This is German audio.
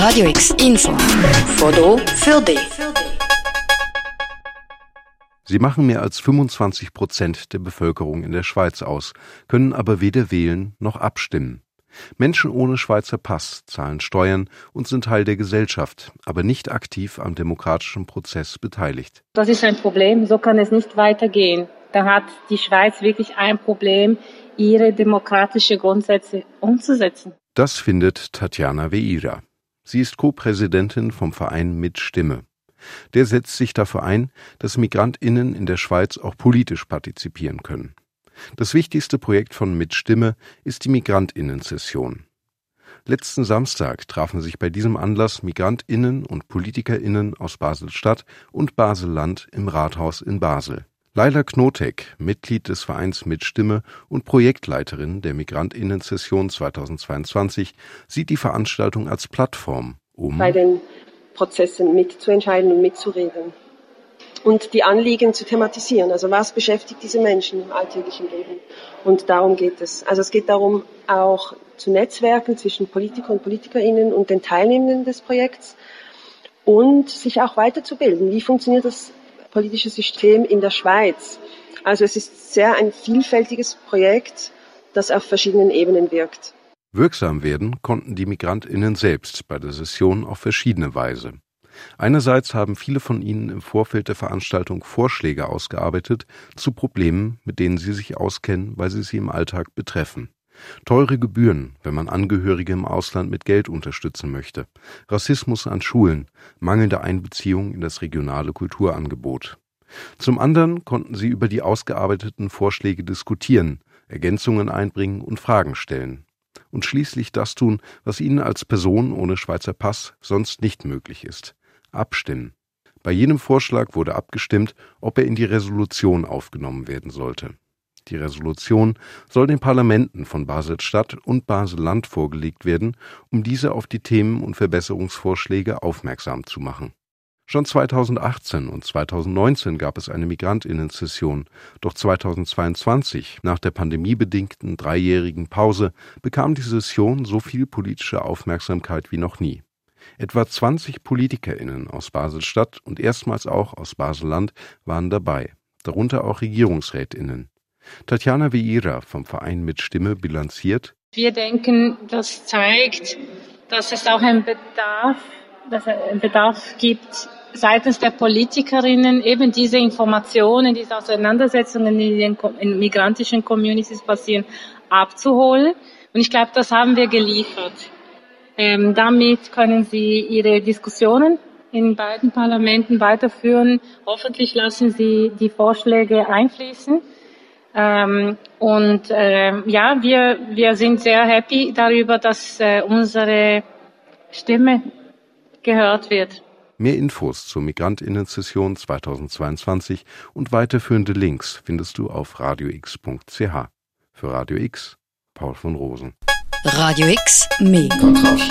Radio X Info. Foto für dich. Sie machen mehr als 25 Prozent der Bevölkerung in der Schweiz aus, können aber weder wählen noch abstimmen. Menschen ohne Schweizer Pass zahlen Steuern und sind Teil der Gesellschaft, aber nicht aktiv am demokratischen Prozess beteiligt. Das ist ein Problem, so kann es nicht weitergehen. Da hat die Schweiz wirklich ein Problem, ihre demokratischen Grundsätze umzusetzen. Das findet Tatjana Veira. Sie ist Co-Präsidentin vom Verein Mit Stimme. Der setzt sich dafür ein, dass Migrantinnen in der Schweiz auch politisch partizipieren können. Das wichtigste Projekt von Mit Stimme ist die Migrantinnen-Session. Letzten Samstag trafen sich bei diesem Anlass Migrantinnen und Politikerinnen aus Basel-Stadt und Basel-Land im Rathaus in Basel. Laila Knotek, Mitglied des Vereins Mit Stimme und Projektleiterin der Migrantinnen-Session 2022, sieht die Veranstaltung als Plattform, um bei den Prozessen mitzuentscheiden und mitzureden und die Anliegen zu thematisieren. Also was beschäftigt diese Menschen im alltäglichen Leben? Und darum geht es. Also es geht darum, auch zu Netzwerken zwischen Politiker und Politikerinnen und den Teilnehmenden des Projekts und sich auch weiterzubilden. Wie funktioniert das politische System in der Schweiz? Also es ist sehr ein vielfältiges Projekt, das auf verschiedenen Ebenen wirkt. Wirksam werden konnten die Migrantinnen selbst bei der Session auf verschiedene Weise. Einerseits haben viele von ihnen im Vorfeld der Veranstaltung Vorschläge ausgearbeitet zu Problemen, mit denen sie sich auskennen, weil sie sie im Alltag betreffen. Teure Gebühren, wenn man Angehörige im Ausland mit Geld unterstützen möchte, Rassismus an Schulen, mangelnde Einbeziehung in das regionale Kulturangebot. Zum anderen konnten sie über die ausgearbeiteten Vorschläge diskutieren, Ergänzungen einbringen und Fragen stellen. Und schließlich das tun, was ihnen als Person ohne Schweizer Pass sonst nicht möglich ist abstimmen. Bei jedem Vorschlag wurde abgestimmt, ob er in die Resolution aufgenommen werden sollte. Die Resolution soll den Parlamenten von Basel-Stadt und Basel-Land vorgelegt werden, um diese auf die Themen und Verbesserungsvorschläge aufmerksam zu machen. Schon 2018 und 2019 gab es eine Migrantinnen-Session, doch 2022, nach der pandemiebedingten dreijährigen Pause, bekam die Session so viel politische Aufmerksamkeit wie noch nie. Etwa 20 PolitikerInnen aus Basel-Stadt und erstmals auch aus Basel-Land waren dabei, darunter auch RegierungsrätInnen. Tatjana Vieira vom Verein Mit Stimme bilanziert. Wir denken, das zeigt, dass es auch einen Bedarf, dass einen Bedarf gibt, seitens der Politikerinnen eben diese Informationen, diese Auseinandersetzungen, die in den migrantischen Communities passieren, abzuholen. Und ich glaube, das haben wir geliefert. Ähm, damit können Sie Ihre Diskussionen in beiden Parlamenten weiterführen. Hoffentlich lassen Sie die Vorschläge einfließen. Ähm, und äh, ja, wir, wir sind sehr happy darüber, dass äh, unsere Stimme gehört wird. Mehr Infos zur Migrantinnen-Session 2022 und weiterführende Links findest du auf radiox.ch. Für Radio X, Paul von Rosen. Radio X, mehr Kontrast.